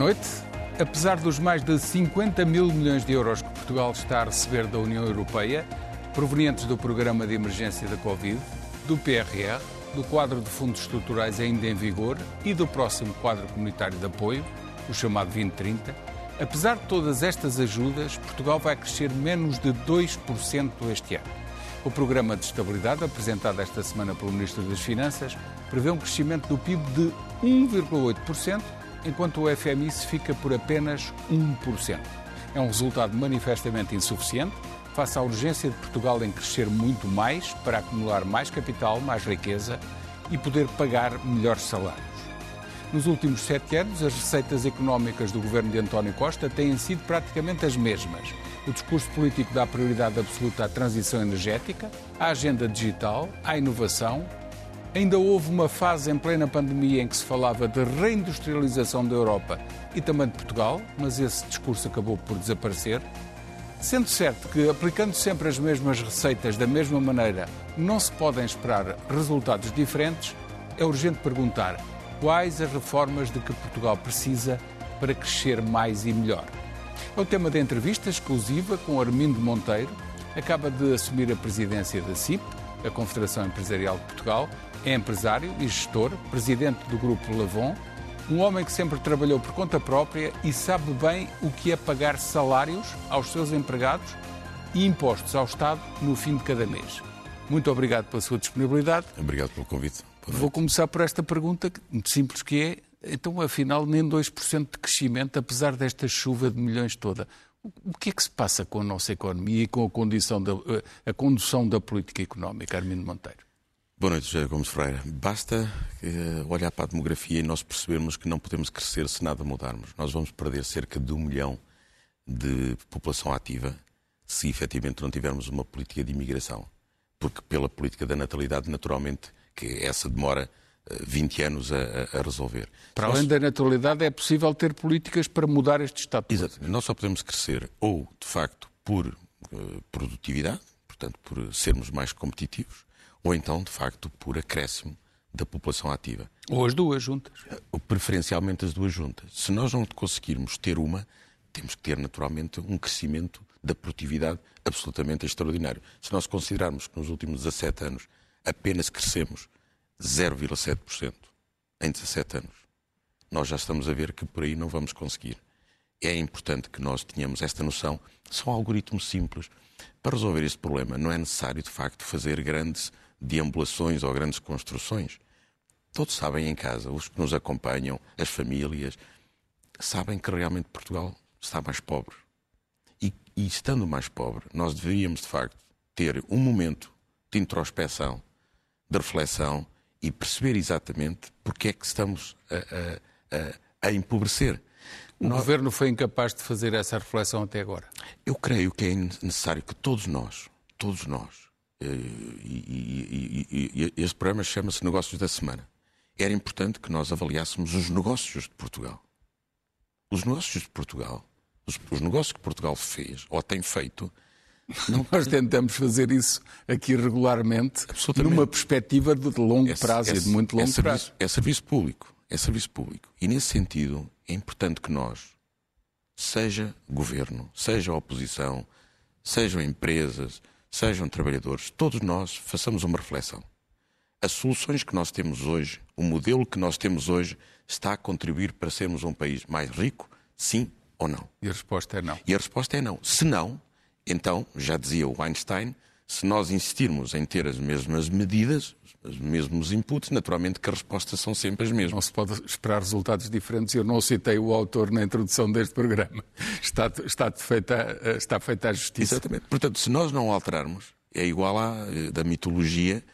Noite. Apesar dos mais de 50 mil milhões de euros que Portugal está a receber da União Europeia, provenientes do Programa de Emergência da Covid, do PRR, do quadro de fundos estruturais ainda em vigor e do próximo quadro comunitário de apoio, o chamado 2030, apesar de todas estas ajudas, Portugal vai crescer menos de 2% este ano. O programa de estabilidade, apresentado esta semana pelo Ministro das Finanças, prevê um crescimento do PIB de 1,8%, enquanto o FMI se fica por apenas 1%. É um resultado manifestamente insuficiente, face à urgência de Portugal em crescer muito mais para acumular mais capital, mais riqueza e poder pagar melhores salários. Nos últimos sete anos, as receitas económicas do governo de António Costa têm sido praticamente as mesmas. O discurso político dá prioridade absoluta à transição energética, à agenda digital, à inovação. Ainda houve uma fase em plena pandemia em que se falava de reindustrialização da Europa e também de Portugal, mas esse discurso acabou por desaparecer. Sendo certo que, aplicando sempre as mesmas receitas da mesma maneira, não se podem esperar resultados diferentes, é urgente perguntar quais as reformas de que Portugal precisa para crescer mais e melhor. É o tema da entrevista exclusiva com Armindo Monteiro, acaba de assumir a presidência da CIP, a Confederação Empresarial de Portugal, é empresário e gestor, presidente do Grupo Lavon, um homem que sempre trabalhou por conta própria e sabe bem o que é pagar salários aos seus empregados e impostos ao Estado no fim de cada mês. Muito obrigado pela sua disponibilidade. Obrigado pelo convite. Vou começar por esta pergunta, muito simples que é, então afinal nem 2% de crescimento, apesar desta chuva de milhões toda. O que é que se passa com a nossa economia e com a, condição da, a condução da política económica, Armindo Monteiro? Boa noite, José Gomes Freire. Basta uh, olhar para a demografia e nós percebermos que não podemos crescer se nada mudarmos. Nós vamos perder cerca de um milhão de população ativa se efetivamente não tivermos uma política de imigração. Porque pela política da natalidade, naturalmente, que essa demora uh, 20 anos a, a resolver. Para além nós... da natalidade, é possível ter políticas para mudar este estado. Exato. Nós só podemos crescer ou, de facto, por uh, produtividade, portanto, por sermos mais competitivos, ou então, de facto, por acréscimo da população ativa. Ou as duas juntas. Ou preferencialmente as duas juntas. Se nós não conseguirmos ter uma, temos que ter naturalmente um crescimento da produtividade absolutamente extraordinário. Se nós considerarmos que nos últimos 17 anos apenas crescemos 0,7% em 17 anos, nós já estamos a ver que por aí não vamos conseguir. É importante que nós tenhamos esta noção. São algoritmos simples. Para resolver este problema, não é necessário, de facto, fazer grandes deambulações ou grandes construções. Todos sabem em casa, os que nos acompanham, as famílias, sabem que realmente Portugal está mais pobre. E, e estando mais pobre, nós deveríamos, de facto, ter um momento de introspeção, de reflexão e perceber exatamente porque é que estamos a, a, a empobrecer. O nós... governo foi incapaz de fazer essa reflexão até agora? Eu creio que é necessário que todos nós, todos nós, eh, e, e, e, este programa chama-se Negócios da Semana. Era importante que nós avaliássemos os negócios de Portugal. Os negócios de Portugal, os, os negócios que Portugal fez ou tem feito. Nós tentamos fazer isso aqui regularmente, numa perspectiva de longo prazo é, e de muito longo é serviço, prazo. É serviço público. É serviço público. E nesse sentido, é importante que nós, seja governo, seja oposição, sejam empresas, sejam trabalhadores, todos nós façamos uma reflexão. As soluções que nós temos hoje, o modelo que nós temos hoje, está a contribuir para sermos um país mais rico, sim ou não? E a resposta é não. E a resposta é não. Se não, então, já dizia o Einstein, se nós insistirmos em ter as mesmas medidas, os mesmos inputs, naturalmente que as respostas são sempre as mesmas. Não se pode esperar resultados diferentes. Eu não citei o autor na introdução deste programa. Está, está, feita, está feita a justiça. Exatamente. Portanto, se nós não alterarmos, é igual à da mitologia,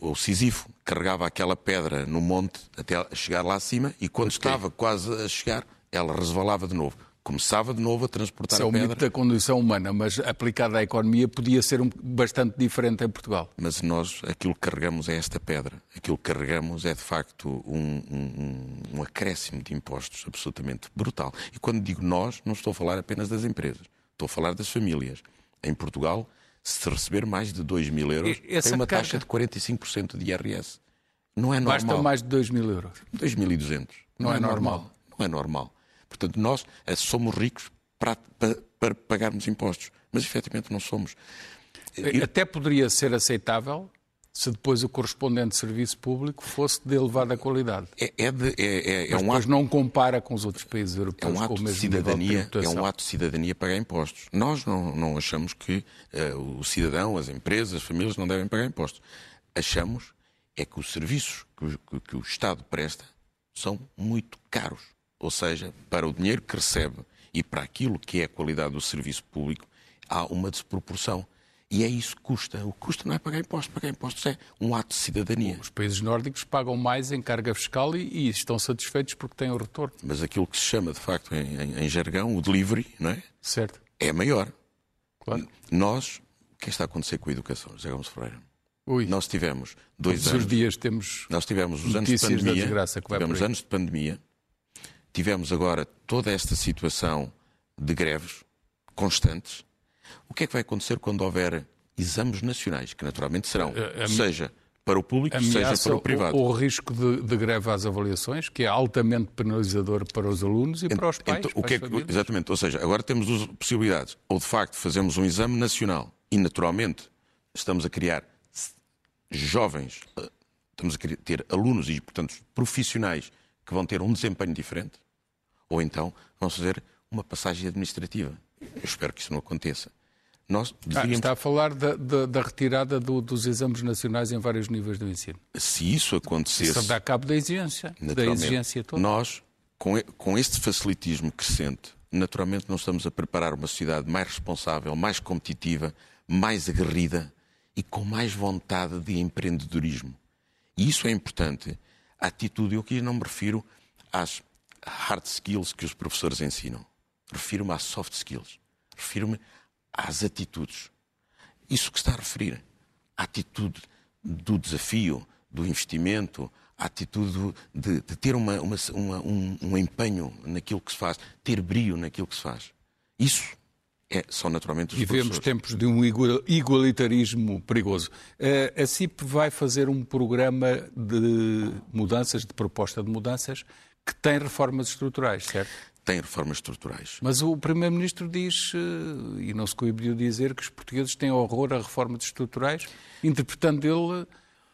o Sísifo carregava aquela pedra no monte até chegar lá acima e quando estava quase a chegar, ela resvalava de novo começava de novo a transportar Isso a pedra. É o mito da condição humana, mas aplicada à economia podia ser um, bastante diferente em Portugal. Mas nós, aquilo que carregamos é esta pedra. Aquilo que carregamos é, de facto, um, um, um acréscimo de impostos absolutamente brutal. E quando digo nós, não estou a falar apenas das empresas. Estou a falar das famílias. Em Portugal, se receber mais de 2 mil euros, Essa tem uma carga... taxa de 45% de IRS. Não é normal. Basta mais de 2 mil euros. 2.200. Não, não é, é normal. normal. Não é normal. Portanto, nós eh, somos ricos para, para, para pagarmos impostos, mas efetivamente não somos. Até poderia ser aceitável se depois o correspondente serviço público fosse de elevada qualidade. É, é, de, é, é, é um ato, não compara com os outros países europeus. É um ato de cidadania. De é um ato de cidadania pagar impostos. Nós não, não achamos que uh, o cidadão, as empresas, as famílias não devem pagar impostos. Achamos é que os serviços que, que, que o Estado presta são muito caros. Ou seja, para o dinheiro que recebe e para aquilo que é a qualidade do serviço público, há uma desproporção. E é isso que custa. O custo não é pagar impostos. Pagar impostos é um ato de cidadania. Os países nórdicos pagam mais em carga fiscal e, e estão satisfeitos porque têm o retorno. Mas aquilo que se chama, de facto, em, em, em jargão, o delivery, não é? Certo. É maior. Claro. Nós, o que é está a acontecer com a educação, José Gomes Ferreira? Ui. Nós tivemos dois Todos anos. os dias temos. Nós tivemos os anos de pandemia. tivemos anos de pandemia tivemos agora toda esta situação de greves constantes, o que é que vai acontecer quando houver exames nacionais, que naturalmente serão, a, seja para o público, seja para o privado? O, o risco de, de, greve às avaliações, que é altamente penalizador para os alunos e para os pais. Então, o que é que, exatamente, ou seja, agora temos duas possibilidades. Ou de facto fazemos um exame nacional e naturalmente estamos a criar jovens, eh, estamos a ter alunos e, portanto, profissionais que vão ter um desempenho diferente, ou então vamos fazer uma passagem administrativa. Eu espero que isso não aconteça. Nós devíamos... ah, está a falar da, da, da retirada do, dos exames nacionais em vários níveis do ensino. Se isso acontecesse. Isso dá cabo da exigência. Da exigência toda. Nós, com, com este facilitismo crescente, naturalmente não estamos a preparar uma sociedade mais responsável, mais competitiva, mais aguerrida e com mais vontade de empreendedorismo. E isso é importante. A atitude, eu aqui não me refiro às hard skills que os professores ensinam. Refiro-me às soft skills. Refiro-me às atitudes. Isso que está a referir. A atitude do desafio, do investimento, a atitude de, de ter uma, uma, uma, um, um, empenho naquilo que se faz, ter brilho naquilo que se faz. Isso é, são naturalmente os Vivemos tempos de um igualitarismo perigoso. Eh, a CIP vai fazer um programa de mudanças, de proposta de mudanças, que tem reformas estruturais, certo? Tem reformas estruturais. Mas o Primeiro-Ministro diz, eh, e não se coibiu dizer, que os portugueses têm horror a reformas estruturais, interpretando ele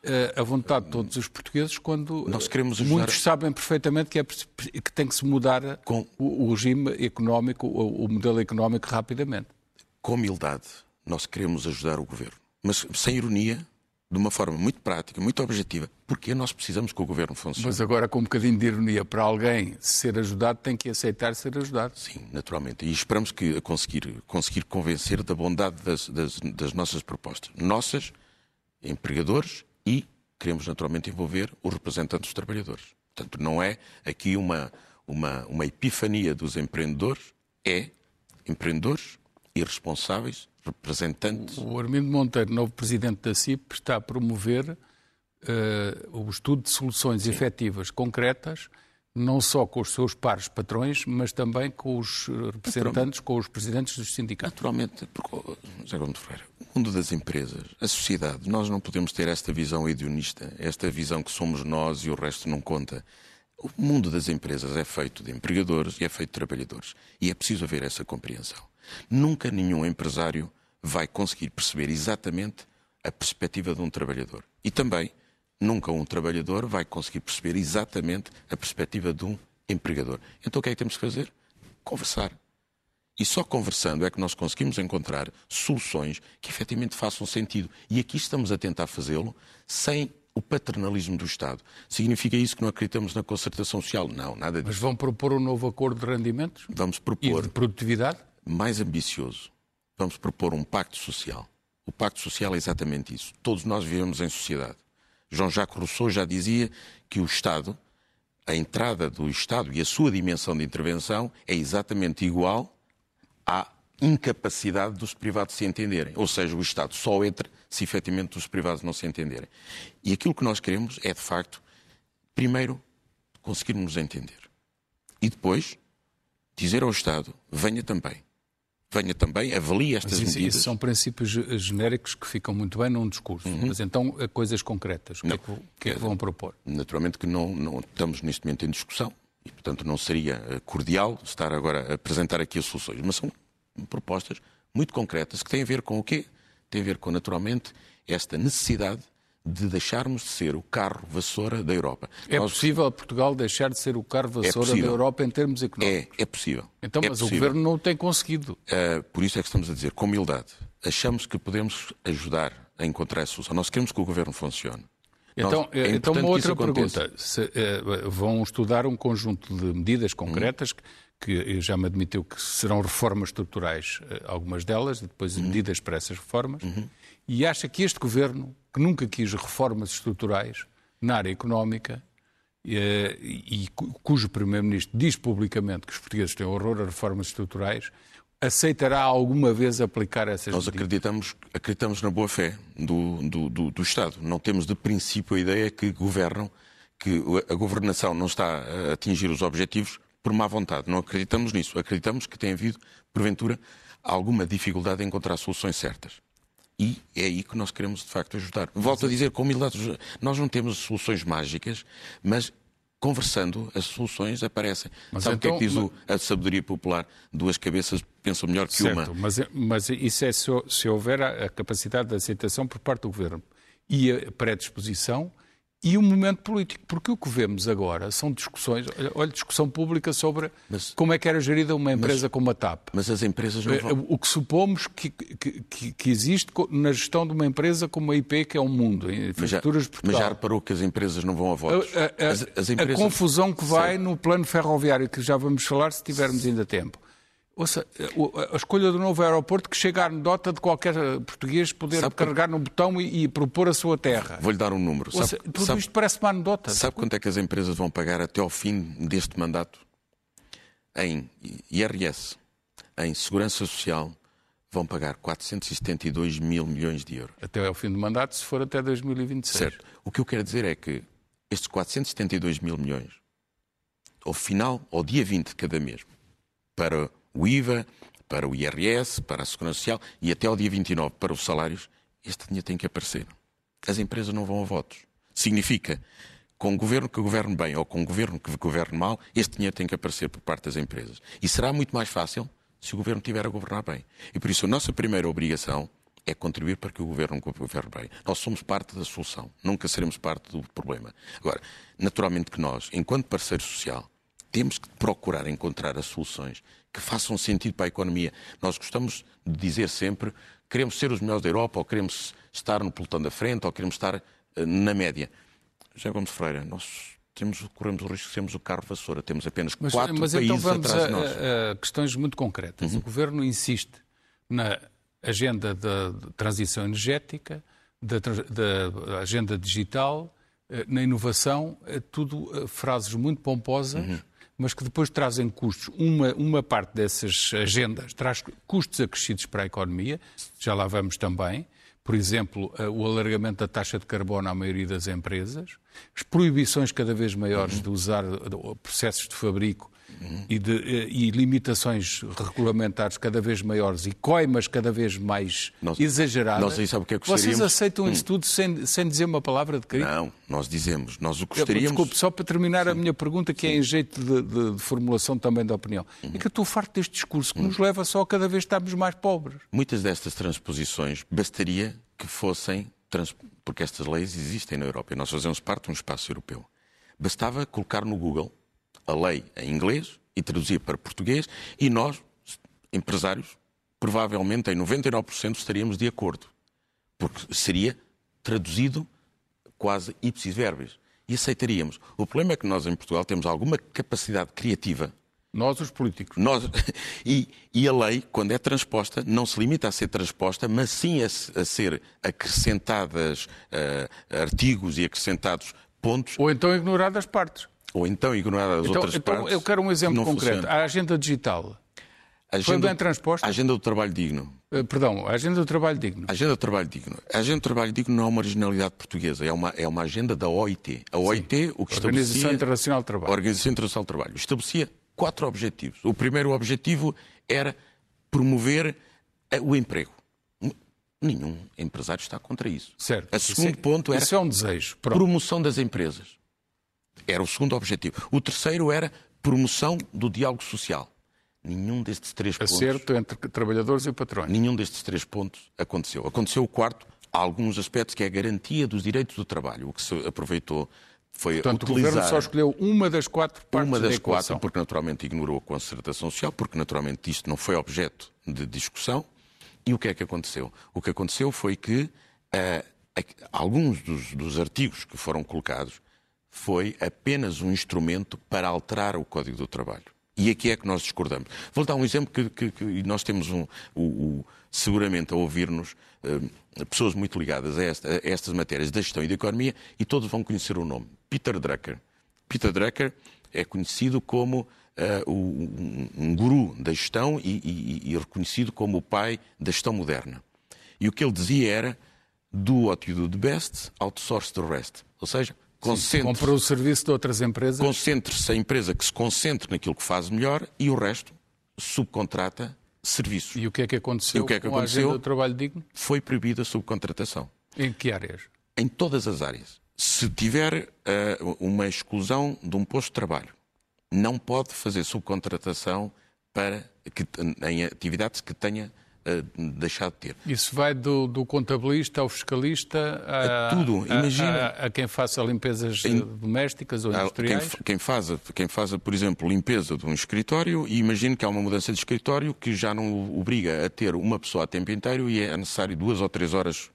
eh, a vontade de todos os portugueses quando Nós queremos ajudar... muitos sabem perfeitamente que, é, que tem que se mudar Com... o, regime económico, o modelo económico rapidamente. Com humildade, nós queremos ajudar o governo, mas sem ironia, de uma forma muito prática, muito objetiva, porque nós precisamos que o governo funcione. Mas agora, com um bocadinho de ironia, para alguém ser ajudado, tem que aceitar ser ajudado. Sim, naturalmente. E esperamos que conseguir, conseguir convencer da bondade das, das, das nossas propostas. Nossas, empregadores e queremos naturalmente envolver os representantes dos trabalhadores. Portanto, não é aqui uma, uma, uma epifania dos empreendedores, é empreendedores irresponsáveis representantes. O Armindo Monteiro, novo presidente da CIP, está a promover uh, o estudo de soluções Sim. efetivas, concretas, não só com os seus pares patrões, mas também com os representantes, com os presidentes dos sindicatos. Naturalmente, porque, José Gomes Ferreira, o mundo das empresas, a sociedade, nós não podemos ter esta visão hedonista, esta visão que somos nós e o resto não conta. O mundo das empresas é feito de empregadores e é feito de trabalhadores. E é preciso haver essa compreensão. Nunca nenhum empresário vai conseguir perceber exatamente a perspectiva de um trabalhador. E também, nunca um trabalhador vai conseguir perceber exatamente a perspectiva de um empregador. Então o que é que temos que fazer? Conversar. E só conversando é que nós conseguimos encontrar soluções que efetivamente façam sentido. E aqui estamos a tentar fazê-lo sem o paternalismo do Estado. Significa isso que não acreditamos na concertação social? Não, nada disso. Mas vão propor um novo acordo de rendimentos? Vamos propor. E de produtividade? Mais ambicioso. Vamos propor um pacto social. O pacto social é exatamente isso. Todos nós vivemos em sociedade. Jean-Jacques Rousseau já dizia que o Estado, a entrada do Estado e a sua dimensão de intervenção é exatamente igual à incapacidade dos privados se entenderem. Ou seja, o Estado só entra se efetivamente os privados não se entenderem. E aquilo que nós queremos é, de facto, primeiro, conseguirmos entender. E depois, dizer ao Estado, venha também. Venha também, avalie estas isso, medidas. Isso são princípios genéricos que ficam muito bem num discurso. Uhum. Mas então, coisas concretas, o que, é que, que, é que, vão propor? Naturalmente que não, não estamos neste momento em discussão e, portanto, não seria eh, cordial estar agora a apresentar aqui as soluções. Mas são propostas muito concretas que têm a ver com o quê? Tem a ver com, naturalmente, esta necessidade de deixarmos de ser o carro vassoura da Europa. É Nós... possível Portugal deixar de ser o carro vassoura é da Europa em termos económicos? É, é possível. Então, é mas possível. o Governo não o tem conseguido. Uh, por isso é que estamos a dizer, com humildade, achamos que podemos ajudar a encontrar a solução. Nós queremos que o Governo funcione. Então, Nós, é então uma outra pergunta. Se, uh, vão estudar um conjunto de medidas concretas hum que já me admitiu que serão reformas estruturais, eh, algumas delas, e depois uhum. medidas para essas reformas, uhum. E acha que este governo, que nunca quis reformas estruturais na área económica, eh, e, e cujo Primeiro-Ministro diz publicamente que os portugueses têm horror a reformas estruturais, aceitará alguma vez aplicar essas Nós medidas? acreditamos, acreditamos na boa-fé do, do, do, do, Estado. Não temos de princípio a ideia que governam, que a governação não está a atingir os objetivos por má vontade. Não acreditamos nisso. Acreditamos que tem havido, porventura, alguma dificuldade em encontrar soluções certas. E é aí que nós queremos, de facto, ajudar. Volto a dizer, com humildade, nós não temos soluções mágicas, mas conversando, as soluções aparecem. Mas Sabe o então, que é que então, diz o, a sabedoria popular? Duas cabeças pensam melhor que certo, uma. Mas, mas isso é se, se houver a, a capacidade de aceitação por parte do Governo e a predisposição e o momento político, porque o que vemos agora são discussões, olha, discussão pública sobre mas, como é que era gerida uma empresa mas, como a TAP. Mas as empresas não vão... O que supomos que, que, que, existe na gestão de uma empresa como a IP, que é um mundo, em infraestruturas mas já, Mas já reparou que as empresas não vão a votos? A, a, as, as empresas... a confusão que vai no plano ferroviário, que já vamos falar se tivermos ainda tempo. Ouça, a escolha do novo aeroporto que chega à anedota de qualquer português poder sabe carregar no botão e, e, propor a sua terra. Vou-lhe dar um número. Ouça, sabe, tudo sabe, isto parece uma anedota. Sabe quanto é que as empresas vão pagar até ao fim deste mandato? Em IRS, em Segurança Social, vão pagar 472 mil milhões de euros. Até ao fim do mandato, se for até 2026. Certo. O que eu quero dizer é que estes 472 mil milhões, ao final, ao dia 20 de cada mês, para o IVA, para o IRS, para a Segurança Social e até ao dia 29 para os salários, este dinheiro tem que aparecer. As empresas não vão a votos. Significa, com um governo que governe bem ou com um governo que governe mal, este dinheiro tem que aparecer por parte das empresas. E será muito mais fácil se o governo estiver a governar bem. E por isso a nossa primeira obrigação é contribuir para que o governo governe bem. Nós somos parte da solução, nunca seremos parte do problema. Agora, naturalmente que nós, enquanto parceiro social, temos que procurar encontrar as soluções que façam sentido para a economia. Nós gostamos de dizer sempre queremos ser os melhores da Europa, ou queremos estar no pelotão da frente, ou queremos estar uh, na média. José Gomes Freire, nós temos, corremos o risco de sermos o carro vassoura. Temos apenas mas, quatro mas países então vamos atrás a, de nós. A, a questões muito concretas. Uhum. O Governo insiste na agenda da transição energética, da, da agenda digital, eh, na inovação, é tudo eh, frases muito pomposas, uhum mas que depois trazem custos. Uma, uma parte dessas agendas traz custos acrescidos para a economia, já lá vamos também. Por exemplo, eh, o alargamento da taxa de carbono à maioria das empresas, as proibições cada vez maiores de usar processos de fabrico uhum. e, de, eh, e, limitações regulamentares cada vez maiores e coimas cada vez mais nós, exageradas. Nós aí sabe o que é que Vocês aceitam hum. isso tudo sem, sem dizer uma palavra de crítica? Não, nós dizemos. Nós o gostaríamos... Desculpe, só para terminar Sim. a minha pergunta, que Sim. é em jeito de, de, de, formulação também da opinião. Uhum. É que eu estou farto deste discurso que uhum. nos leva só a cada vez estarmos mais pobres. Muitas destas transposições bastaria que fossem... Porque estas leis existem na Europa e nós fazemos parte de um espaço europeu. Bastava colocar no Google a lei em inglês e traduzir para português e nós empresários, provavelmente em 99% estaríamos de acordo, porque seria traduzido quase ipsis verbis e aceitaríamos. O problema é que nós em Portugal temos alguma capacidade criativa nós, os políticos. Nós, e, e, a lei, quando é transposta, não se limita a ser transposta, mas sim a, a ser acrescentadas uh, artigos e acrescentados pontos. Ou então ignoradas partes. Ou então ignoradas as então, outras então, partes. Eu quero um exemplo concreto. Funciona. A agenda digital. Agenda, Foi bem transposta? A agenda do trabalho digno. Uh, perdão, a agenda do trabalho digno. A agenda do trabalho digno. A agenda do trabalho digno não é uma originalidade portuguesa, é uma, é uma agenda da OIT. A OIT, Sim. o que Organização Internacional do Trabalho. Organização Internacional do Trabalho. Estabelecia quatro objetivos. O primeiro objetivo era promover eh, o emprego. Nenhum empresário está contra isso. Certo. O segundo isso é, ponto era isso é um desejo. Pronto. promoção das empresas. Era o segundo objetivo. O terceiro era promoção do diálogo social. Nenhum destes três pontos. Acerto entre trabalhadores e patrões. Nenhum destes três pontos aconteceu. Aconteceu o quarto, há alguns aspectos que é a garantia dos direitos do trabalho, o que se aproveitou foi Portanto, utilizar... o Governo só escolheu uma das quatro partes Uma das da quatro, porque naturalmente ignorou a concertação social, porque naturalmente isto não foi objeto de discussão. E o que é que aconteceu? O que aconteceu foi que uh, alguns dos, dos artigos que foram colocados foi apenas um instrumento para alterar o Código do Trabalho. E aqui é que nós discordamos. Vou dar um exemplo que, que, que nós temos um, o, o, seguramente a ouvir-nos uh, pessoas muito ligadas a, esta, a, estas matérias da gestão e da economia e todos vão conhecer o nome. Peter Drucker. Peter Drucker é conhecido como uh, um, um, guru da gestão e, e, e, reconhecido como o pai da gestão moderna. E o que ele dizia era do what you do the best, outsource the rest. Ou seja, concentre Comprou o serviço de outras empresas. Concentre-se a empresa que se concentre naquilo que faz melhor e o resto subcontrata serviços. E o que é que aconteceu e o que é que com aconteceu? a agenda do trabalho digno? Foi proibida a subcontratação. Em que áreas? Em todas as áreas. Se tiver uh, uma exclusão de um posto de trabalho, não pode fazer subcontratação para que, em atividades que tenha deixar de ter. Isso vai do, do contabilista ao fiscalista a, a tudo. Imagina a, a, quem faça limpezas em, domésticas ou industriais. Quem, quem, faça, quem faça, por exemplo, limpeza de um escritório e imagine que há uma mudança de escritório que já não obriga a ter uma pessoa a tempo inteiro e é necessário duas ou três horas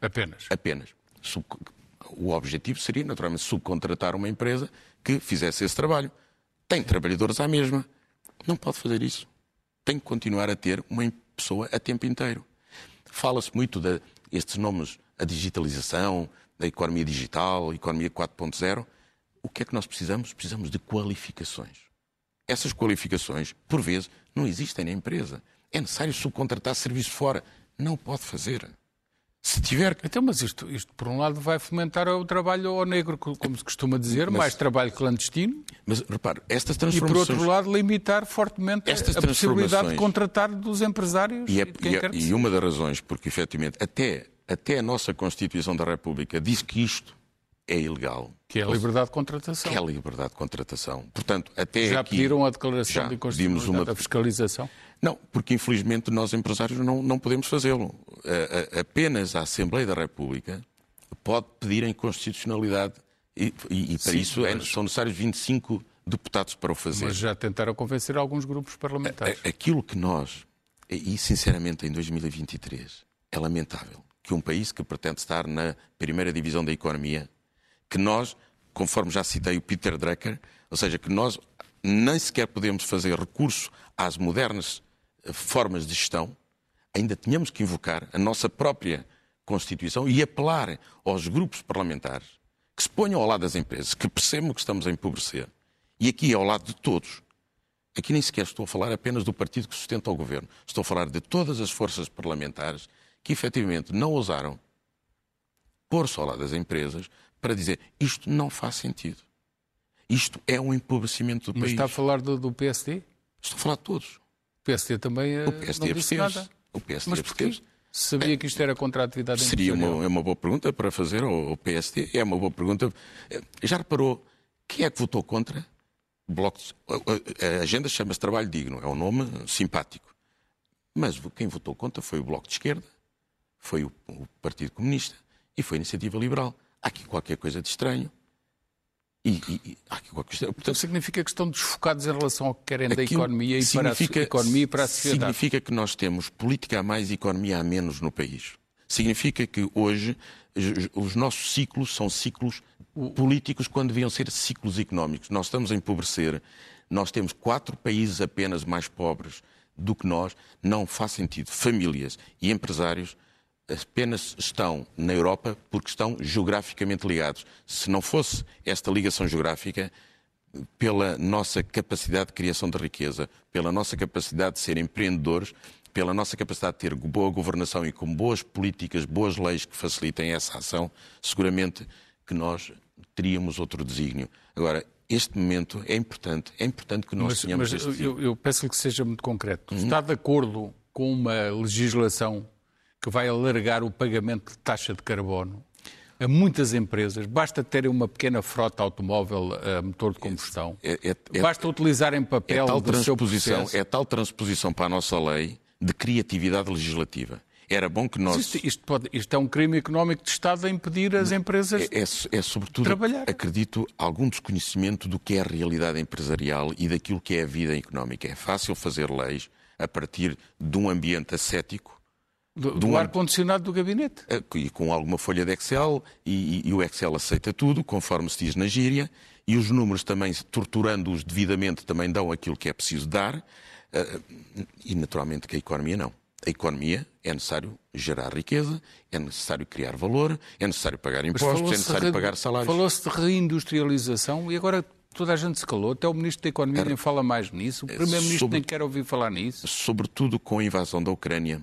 apenas. Apenas. O objetivo seria, naturalmente, subcontratar uma empresa que fizesse esse trabalho. Tem trabalhadores à mesma. Não pode fazer isso. Tem que continuar a ter uma empresa pessoa a tempo inteiro. Fala-se muito de estes nomes, a digitalização, da economia digital, economia 4.0. O que é que nós precisamos? Precisamos de qualificações. Essas qualificações, por vezes, não existem na empresa. É necessário subcontratar serviço fora. Não pode fazer. Se tiver. Então, mas isto, isto, por um lado, vai fomentar o trabalho ao negro, como se costuma dizer, mas, mais trabalho clandestino. Mas, repare, estas transformações. E, por outro lado, limitar fortemente a possibilidade de contratar dos empresários. E, é, e, é, e uma das razões, porque, efetivamente, até, até a nossa Constituição da República diz que isto é ilegal. Que é a liberdade de contratação. Que é a liberdade de contratação. Portanto, até Já aqui, pediram a declaração de inconstitucionalidade uma... da fiscalização? Não, porque infelizmente nós empresários não, não podemos fazê-lo. Apenas a Assembleia da República pode pedir a inconstitucionalidade e, e, e para Sim, isso mas... é, são necessários 25 deputados para o fazer. Mas já tentaram convencer alguns grupos parlamentares. Aquilo que nós, e sinceramente em 2023, é lamentável que um país que pretende estar na primeira divisão da economia que nós, conforme já citei o Peter Drucker, ou seja, que nós nem sequer podemos fazer recurso às modernas formas de gestão, ainda tínhamos que invocar a nossa própria Constituição e apelar aos grupos parlamentares que se ponham ao lado das empresas, que percebam que estamos a empobrecer. E aqui ao lado de todos. Aqui nem sequer estou a falar apenas do partido que sustenta o governo. Estou a falar de todas as forças parlamentares que efetivamente não ousaram pôr-se ao lado das empresas para dizer isto não faz sentido. Isto é um empobrecimento do Mas país. está a falar do, do, PSD? Estou a falar de todos. O PSD também o PSD não disse nada. O PSD Mas porquê? Sabia que isto era contra a atividade Seria uma, é uma boa pergunta para fazer ao, PSD. É uma boa pergunta. Já reparou quem é que votou contra? Bloco de... A agenda chama-se Trabalho Digno. É um nome simpático. Mas quem votou contra foi o Bloco de Esquerda, foi o, o Partido Comunista e foi a Iniciativa Liberal há aqui qualquer coisa de estranho. E, e, ah, portanto, significa que estão desfocados em relação ao que querem da economia e para a economia e para a sociedade. Significa que nós temos política a mais e economia a menos no país. Significa que hoje os nossos ciclos são ciclos políticos quando deviam ser ciclos económicos. Nós estamos a empobrecer, nós temos quatro países apenas mais pobres do que nós, não faz sentido. Famílias e empresários apenas estão na Europa porque estão geograficamente ligados. Se não fosse esta ligação geográfica, pela nossa capacidade de criação de riqueza, pela nossa capacidade de ser empreendedores, pela nossa capacidade de ter boa governação e com boas políticas, boas leis que facilitem essa ação, seguramente que nós teríamos outro desígnio. Agora, este momento é importante, é importante que nós mas, tenhamos mas este eu, eu peço-lhe que seja muito concreto. Uhum. Está de acordo com uma legislação que vai alargar o pagamento de taxa de carbono a muitas empresas. Basta terem uma pequena frota automóvel a motor de combustão. É, é, é, Basta utilizarem papel é tal processo. É tal transposição para a nossa lei de criatividade legislativa. Era bom que nós. Isto, isto, pode, isto, é um crime económico de Estado a impedir as empresas é, é, é sobretudo, trabalhar. acredito, algum desconhecimento do que é a realidade empresarial e daquilo que é a vida económica. É fácil fazer leis a partir de um ambiente ascético do, do ar-condicionado do gabinete. Eh, e com alguma folha de Excel, e, e, e, o Excel aceita tudo, conforme se diz na gíria, e os números também, torturando-os devidamente, também dão aquilo que é preciso dar, eh, e naturalmente que a economia não. A economia é necessário gerar riqueza, é necessário criar valor, é necessário pagar impostos, é necessário pagar salários. Falou-se de reindustrialização e agora toda a gente se calou, até o Ministro da Economia é, nem fala mais nisso, o Primeiro-Ministro nem quer ouvir falar nisso. Sobretudo com a invasão da Ucrânia,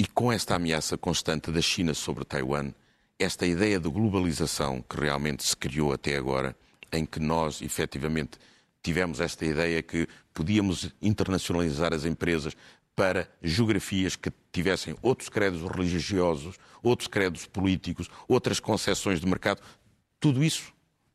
e com esta ameaça constante da China sobre Taiwan, esta ideia de globalização que realmente se criou até agora, em que nós, efetivamente, tivemos esta ideia que podíamos internacionalizar as empresas para geografias que tivessem outros credos religiosos, outros credos políticos, outras concepções de mercado. Tudo isso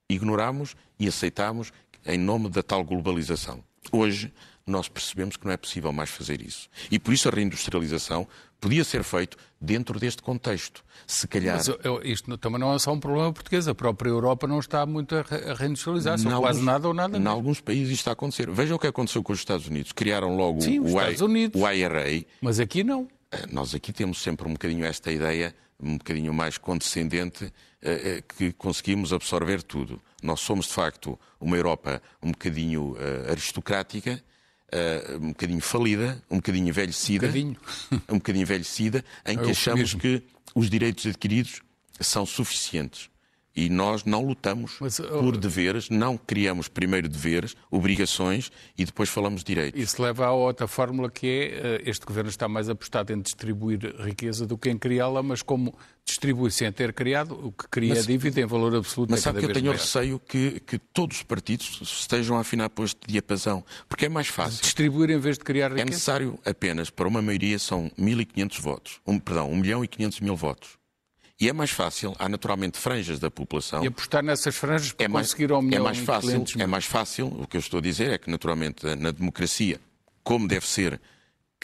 ignoramos e aceitamos em nome da tal globalização. Hoje, nós percebemos que não é possível mais fazer isso. E por isso a reindustrialização podia ser feito dentro deste contexto. Se calhar. Mas isto também não é só um problema português. A própria Europa não está muito a reindustrializar-se, quase nada ou nada. Em alguns países isto está a acontecer. Veja o que aconteceu com os Estados Unidos. Criaram logo Sim, o, I, o IRA. Mas aqui não. Eh, nós aqui temos sempre um bocadinho esta ideia, um bocadinho mais condescendente, eh, eh, que conseguimos absorver tudo. Nós somos, de facto, uma Europa um bocadinho aristocrática uh, um bocadinho falida, um bocadinho envelhecida, um bocadinho, um bocadinho envelhecida, em é que achamos mesmo. que os direitos adquiridos são suficientes. E nós não lutamos Mas, oh, por deveres, não criamos primeiro deveres, obrigações e depois falamos direitos. Isso leva a outra fórmula que é eh, este governo está mais apostado em distribuir riqueza do que em criá-la, mas como distribui sem ter criado, o que cria mas, dívida em valor absoluto Mas é sabe que eu tenho maior. receio que, que todos os partidos estejam a afinar por este diapasão, porque é mais fácil. Distribuir em vez de criar é riqueza? É necessário apenas, para uma maioria, são 1.500 votos. Um, perdão, 1 milhão e 500 mil votos. E é mais fácil, há naturalmente franjas da população. E apostar nessas franjas para é conseguir ao milhão é mais fácil, É mais fácil, o que eu estou a dizer é que naturalmente na democracia, como deve ser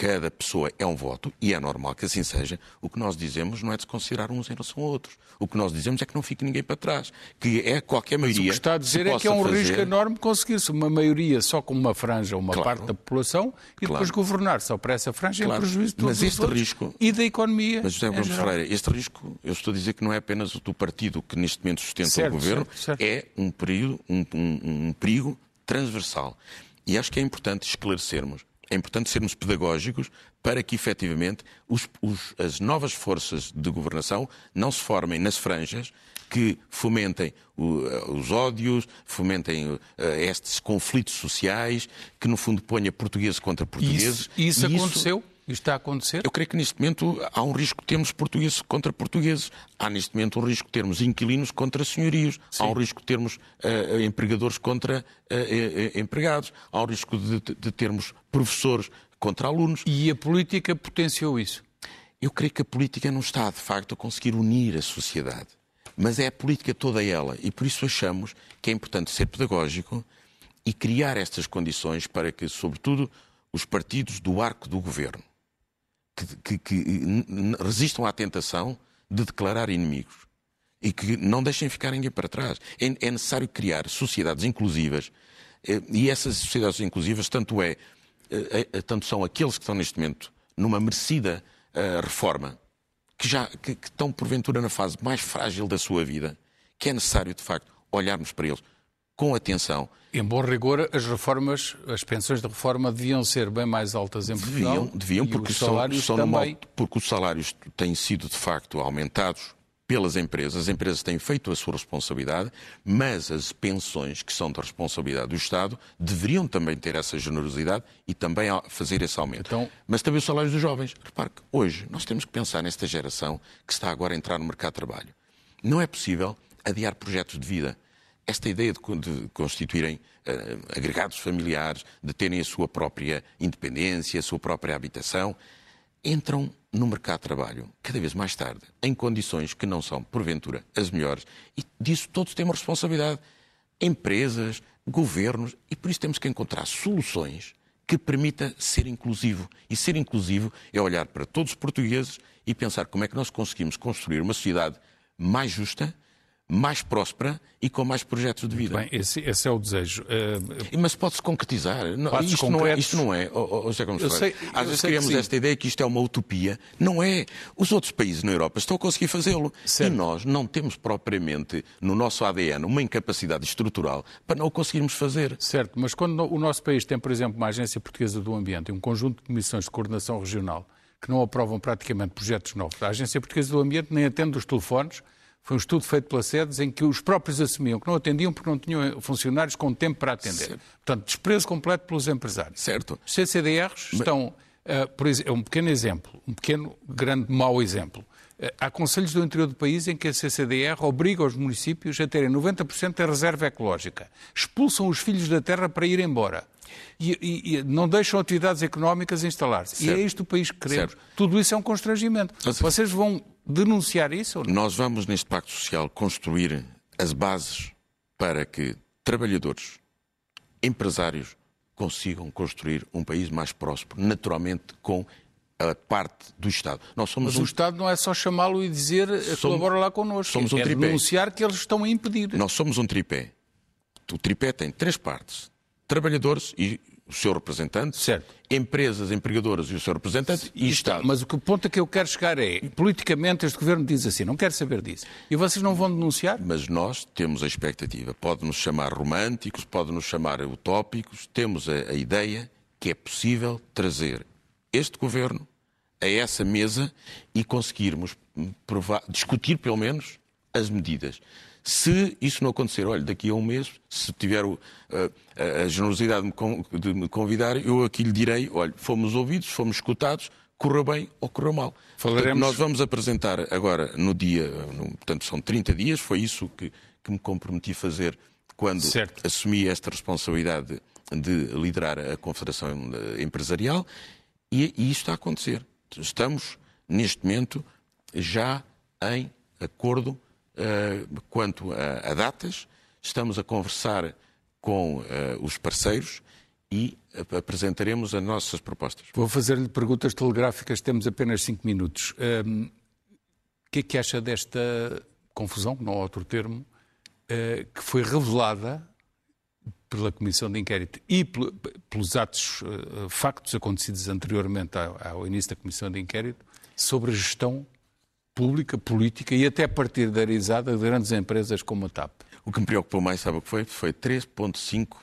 cada pessoa é um voto, e é normal que assim seja, o que nós dizemos não é de se considerar uns em relação a outros. O que nós dizemos é que não fique ninguém para trás. Que é qualquer maioria. Mas o que está a dizer é que é um fazer... risco enorme conseguir-se uma maioria só com uma franja, uma claro. parte da população, e claro. depois governar só para essa franja claro. em prejuízo de mas este risco... e da economia. Mas, José Bruno Ferreira, este risco, eu estou a dizer que não é apenas do partido que neste momento sustenta certo, o governo, certo, certo. é um perigo, um, um, um perigo transversal. E acho que é importante esclarecermos é importante sermos pedagógicos para que, efetivamente, os, os, as novas forças de governação não se formem nas franjas que fomentem o, os ódios, fomentem uh, estes conflitos sociais, que, no fundo, ponha portugueses contra portugueses. Isso, isso aconteceu? Isso isto está a acontecer? Eu creio que neste momento há um risco de termos portugueses contra portugueses. Há neste momento um risco de termos inquilinos contra senhorios. Sim. Há um risco de termos uh, empregadores contra uh, empregados. Há um risco de, de termos professores contra alunos. E a política potenciou isso? Eu creio que a política não está, de facto, a conseguir unir a sociedade. Mas é a política toda ela. E por isso achamos que é importante ser pedagógico e criar estas condições para que, sobretudo, os partidos do arco do governo que, que, que resistam à tentação de declarar inimigos. e que não deixem ficar ninguém para trás. É, é necessário criar sociedades inclusivas eh, e essas sociedades inclusivas tanto é eh, tanto são aqueles que estão neste momento numa merecida reforma que já que, que estão porventura na fase mais frágil da sua vida que é necessário de facto olharmos para eles com atenção. Em bom rigor, as reformas, as pensões de reforma deviam ser bem mais altas em Portugal. Deviam, deviam porque, os salários são, são também... porque os salários têm sido de facto aumentados pelas empresas, as empresas têm feito a sua responsabilidade, mas as pensões, que são da responsabilidade do Estado, deveriam também ter essa generosidade e também fazer esse aumento. Então... Mas também os salários dos jovens. Repare que hoje nós temos que pensar nesta geração que está agora a entrar no mercado de trabalho. Não é possível adiar projetos de vida. Esta ideia de, de constituírem uh, agregados familiares, de terem a sua própria independência, a sua própria habitação, entram no mercado de trabalho cada vez mais tarde, em condições que não são, porventura, as melhores, e disso todos temos responsabilidade. Empresas, governos, e por isso temos que encontrar soluções que permita ser inclusivo. E ser inclusivo é olhar para todos os portugueses e pensar como é que nós conseguimos construir uma sociedade mais justa, mais próspera e com mais projetos de vida. Bem, esse, esse é o desejo. Uh... Mas pode-se concretizar. isto, não é, isto não é. Oh, oh, Gomes sei, Às vezes criamos esta ideia que isto é uma utopia. Não é. Os outros países na Europa estão a conseguir fazê-lo. E nós não temos propriamente no nosso ADN uma incapacidade estrutural para não o conseguirmos fazer. Certo, mas quando o nosso país tem, por exemplo, uma Agência Portuguesa do Ambiente e um conjunto de comissões de coordenação regional que não aprovam praticamente projetos novos, a Agência Portuguesa do Ambiente nem atende os telefones foi um estudo feito pela SEDES em que os próprios assumiam que não atendiam porque não tinham funcionários com tempo para atender. Certo. Portanto, desprezo completo pelos empresários. Certo. Os CCDRs Mas... estão, uh, por exemplo, é um pequeno exemplo, um pequeno, grande, mau exemplo. Há conselhos do interior do país em que a CCDR obriga os municípios a terem 90% da reserva ecológica. Expulsam os filhos da terra para ir embora. E, e, e, não deixam atividades económicas instalar-se. E é isto o país que queremos. Certo. Tudo isso é um constrangimento. Mas... Vocês vão denunciar isso? Ou não? Nós vamos, neste Pacto Social, construir as bases para que trabalhadores, empresários, consigam construir um país mais próspero, naturalmente com a parte do Estado. Nós somos Mas um... o Estado não é só chamá-lo e dizer eh, somos... colabora lá connosco. Somos um é tripé. denunciar que eles estão a impedir. Nós somos um tripé. O tripé tem três partes. Trabalhadores e o seu representante, certo. empresas empregadoras e o seu representante e Estado. Mas o ponto a que eu quero chegar é, politicamente este governo diz assim, não quero saber disso. E vocês não vão denunciar? Mas nós temos a expectativa. Pode-nos chamar românticos, pode-nos chamar utópicos, temos a, a ideia que é possível trazer este governo a essa mesa e conseguirmos provar, discutir pelo menos as medidas. Se isso não acontecer, olha, daqui a um mês, se tiver o, a, a, generosidade de me convidar, eu aqui lhe direi, olha, fomos ouvidos, fomos escutados, correu bem ou correu mal. Falaremos... Portanto, nós vamos apresentar agora no dia, no, portanto são 30 dias, foi isso que, que me comprometi a fazer quando certo. assumi esta responsabilidade de liderar a Confederação Empresarial e, e isto está a acontecer. Estamos, neste momento, já em acordo eh, quanto a, a, datas, estamos a conversar com uh, os parceiros e apresentaremos as nossas propostas. Vou fazer-lhe perguntas telegráficas, temos apenas cinco minutos. Um, ehm, o que é que acha desta confusão, não há outro termo, uh, que foi revelada pela Comissão de Inquérito e pelos atos, uh, factos acontecidos anteriormente ao, início da Comissão de Inquérito sobre a gestão pública, política e até partidarizada de grandes empresas como a TAP. O que me preocupou mais, sabe o que foi? Foi 3,5,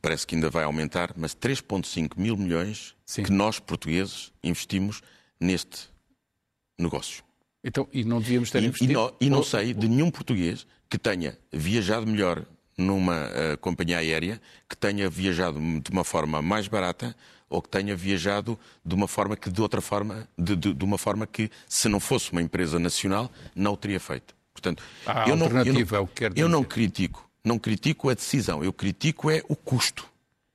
parece que ainda vai aumentar, mas 3,5 mil milhões Sim. que nós, portugueses, investimos neste negócio. Então, e não devíamos ter e, investido? E não, e não sei de nenhum português que tenha viajado melhor numa uh, companhia aérea, que tenha viajado de uma forma mais barata ou que tenha viajado de uma forma que de outra forma, de, de, de uma forma que se não fosse uma empresa nacional não o teria feito. Portanto, a eu não, eu não, é o que quer dizer. Eu não critico, não critico a decisão, eu critico é o custo.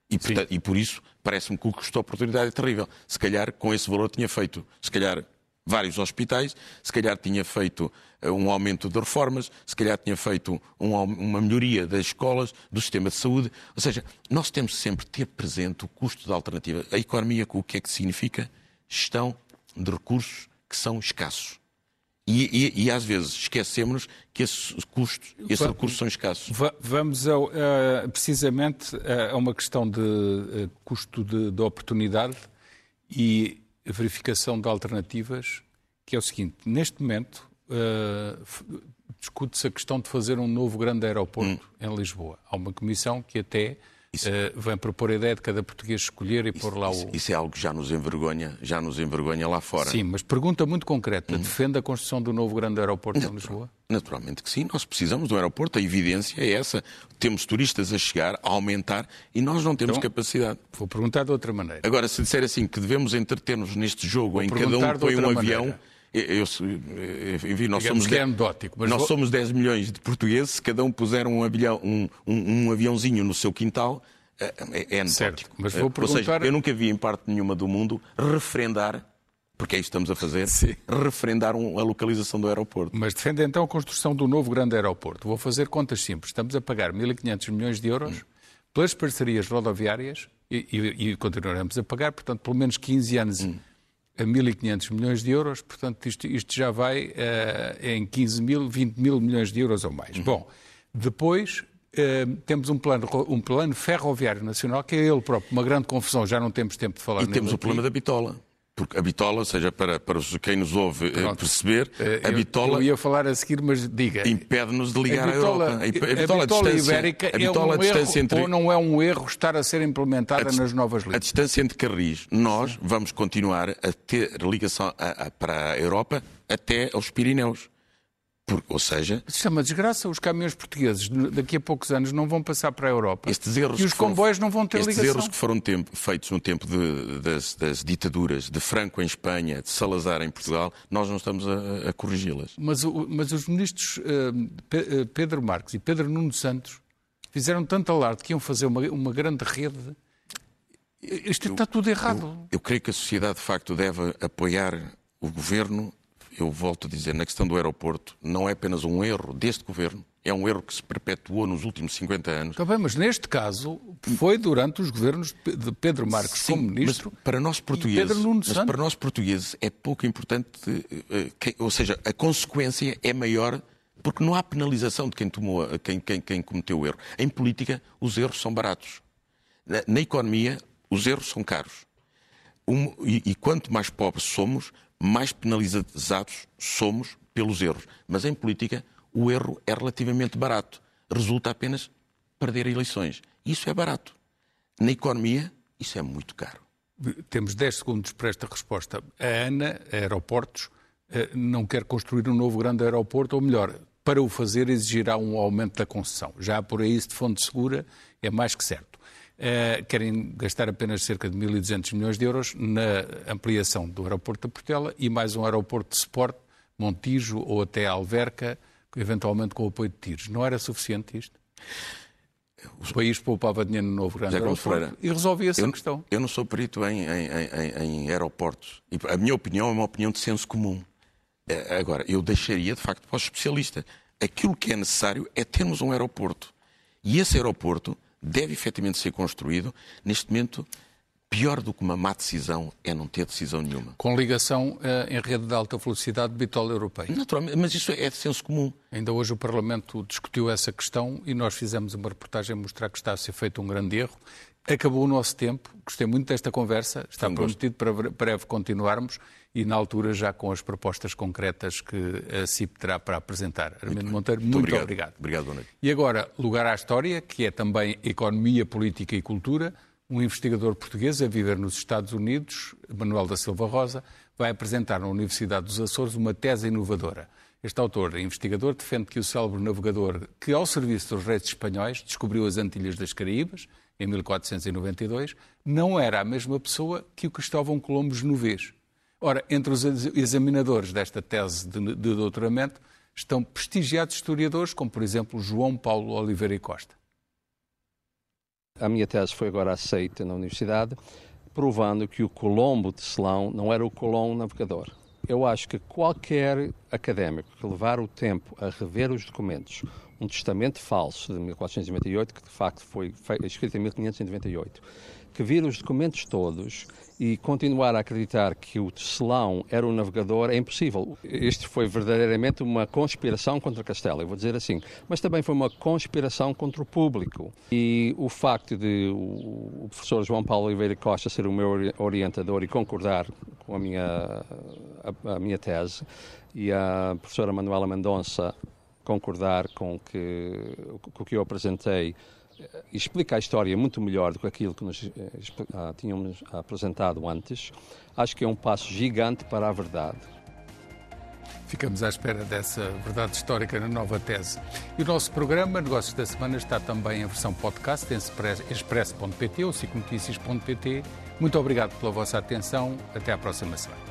E, portanto, e por isso parece-me que o custo de oportunidade é terrível. Se calhar com esse valor tinha feito, se calhar vários hospitais, se calhar tinha feito eh, um aumento de reformas, se calhar tinha feito um, uma melhoria das escolas, do sistema de saúde. Ou seja, nós temos sempre ter presente o custo da alternativa. A economia, o que é que significa? Gestão de recursos que são escassos. E, e, e às vezes esquecemos que esses custos, esses recursos são escassos. Vamos ao, uh, precisamente a uma questão de uh, custo de, de oportunidade e verificação de alternativas, que é o seguinte: neste momento uh, discute-se a questão de fazer um novo grande aeroporto hum. em Lisboa. Há uma comissão que até isso, uh, vem propor a ideia de cada português escolher e isso, pôr lá o. Isso, isso, é algo que já nos envergonha, já nos envergonha lá fora. Sim, mas pergunta muito concreta: hum. defende a construção do novo grande aeroporto Natural, em Lisboa? Naturalmente que sim, nós precisamos do aeroporto, a evidência é essa. Temos turistas a chegar, a aumentar e nós não temos então, capacidade. Vou perguntar de outra maneira. Agora, se disser assim que devemos entreter-nos neste jogo vou em cada um põe um avião. Eu, enfim, nós somos, que é anedótico, mas nós vou... somos 10 milhões de portugueses, se cada um puser um, avião, um, um, um aviãozinho no seu quintal, é, é, é anedótico. mas vou perguntar... Ou seja, eu nunca vi em parte nenhuma do mundo referendar porque é isso que estamos a fazer, Sim. referendar a localização do aeroporto. Mas defende então a construção do novo grande aeroporto. Vou fazer contas simples. Estamos a pagar 1.500 milhões de euros hum. pelas parcerias rodoviárias e, e, e, continuaremos a pagar, portanto, pelo menos 15 anos hum a 1.500 milhões de euros, portanto, isto, isto já vai uh, em 15 mil, 20 mil milhões de euros ou mais. Uhum. Bom, depois uh, temos um plano, um plano ferroviário nacional, que é ele próprio, uma grande confusão, já não temos tempo de falar E temos aqui. o problema da bitola. Porque a bitola, ou seja, para, para quem nos ouve eh, Pronto. perceber, a eu, bitola. Eu ia falar a seguir, mas diga. Impede-nos de ligar a bitola, a Europa. A, a bitola, a bitola ibérica a bitola, é um erro, entre... ou não é um erro estar a ser implementada nas novas leis? A distância entre Carris, nós vamos continuar a ter ligação a, para a Europa até aos Pirineus. Por, ou seja. Isto é uma desgraça. Os caminhões portugueses daqui a poucos anos não vão passar para a Europa. Estes erros e os comboios foram, não vão ter estes ligação. erros que foram tempo, feitos no tempo de, das, das, ditaduras, de Franco em Espanha, de Salazar em Portugal, nós não estamos a, a corrigi-las. Mas, mas, os ministros uh, Pedro Marques e Pedro Nuno Santos fizeram tanto alarde que iam fazer uma, uma grande rede. Isto eu, está tudo errado. Eu, eu creio que a sociedade, de facto, deve apoiar o governo eu volto a dizer, na questão do aeroporto, não é apenas um erro deste governo, é um erro que se perpetuou nos últimos 50 anos. Está bem, mas neste caso foi durante os governos de Pedro Marques Sim, como ministro. Mas para nós portugueses, mas para nós portugueses é pouco importante, eh, ou seja, a consequência é maior porque não há penalização de quem, tomou, quem, quem, quem cometeu o erro. Em política, os erros são baratos. Na, na economia, os erros são caros. Um, e, e quanto mais pobres somos, mais penalizados somos pelos erros. Mas em política, o erro é relativamente barato. Resulta apenas perder eleições. Isso é barato. Na economia, isso é muito caro. Temos 10 segundos para esta resposta. A ANA, Aeroportos, eh, não quer construir um novo grande aeroporto, ou melhor, para o fazer exigirá um aumento da concessão. Já por aí, de fonte segura, é mais que certo. Uh, querem gastar apenas cerca de 1.200 milhões de euros na ampliação do aeroporto da Portela e mais um aeroporto de suporte, Montijo ou até Alverca, eventualmente com o apoio de tiros. Não era suficiente isto? O país poupava dinheiro no novo grande aeroporto e resolvia-se a questão. Eu não sou perito em, em, em, em aeroportos. E a minha opinião é uma opinião de senso comum. Eh, agora, eu deixaria, de facto, para o especialista. Aquilo que é necessário é termos um aeroporto. E esse aeroporto deve efetivamente ser construído. Neste momento, pior do que uma má decisão é não ter decisão nenhuma. Com ligação uh, em rede de alta velocidade de bitola europeia. Naturalmente, mas isso é de senso comum. Ainda hoje o Parlamento discutiu essa questão e nós fizemos uma reportagem a mostrar que está a ser feito um grande erro. Acabou o nosso tempo, gostei muito desta conversa, está Sim, prometido para breve continuarmos e na altura já com as propostas concretas que a CIP terá para apresentar. Armindo Monteiro, muito, muito obrigado. obrigado. Obrigado, boa noite. E agora, lugar à história, que é também economia, política e cultura. Um investigador português a viver nos Estados Unidos, Manuel da Silva Rosa, vai apresentar na Universidade dos Açores uma tese inovadora. Este autor, investigador, defende que o célebre navegador que, ao serviço dos reis espanhóis, descobriu as Antilhas das Caraíbas, em 1492, não era a mesma pessoa que o Cristóvão Colombo genovês. Ora, entre os examinadores desta tese de, de doutoramento estão prestigiados historiadores, como por exemplo João Paulo Oliveira e Costa. A minha tese foi agora aceita na universidade, provando que o Colombo de Selão não era o Colombo navegador. Eu acho que qualquer académico que levar o tempo a rever os documentos, um testamento falso de 1498, que de facto foi escrito em 1598, que vir os documentos todos e continuar a acreditar que o tecelão era o navegador é impossível. Isto foi verdadeiramente uma conspiração contra Castelo, eu vou dizer assim, mas também foi uma conspiração contra o público. E o facto de o professor João Paulo Oliveira Costa ser o meu orientador e concordar com a minha, a, a minha tese e a professora Manuela Mendonça concordar com, que, com o que eu apresentei explica a história muito melhor do que aquilo que nos eh, ah, tínhamos apresentado antes. Acho que é um passo gigante para a verdade. Ficamos à espera dessa verdade histórica na nova tese. E o nosso programa Negócios da Semana está também em versão podcast em expresso.pt ou cicnoticias.pt. Muito obrigado pela vossa atenção. Até à próxima semana.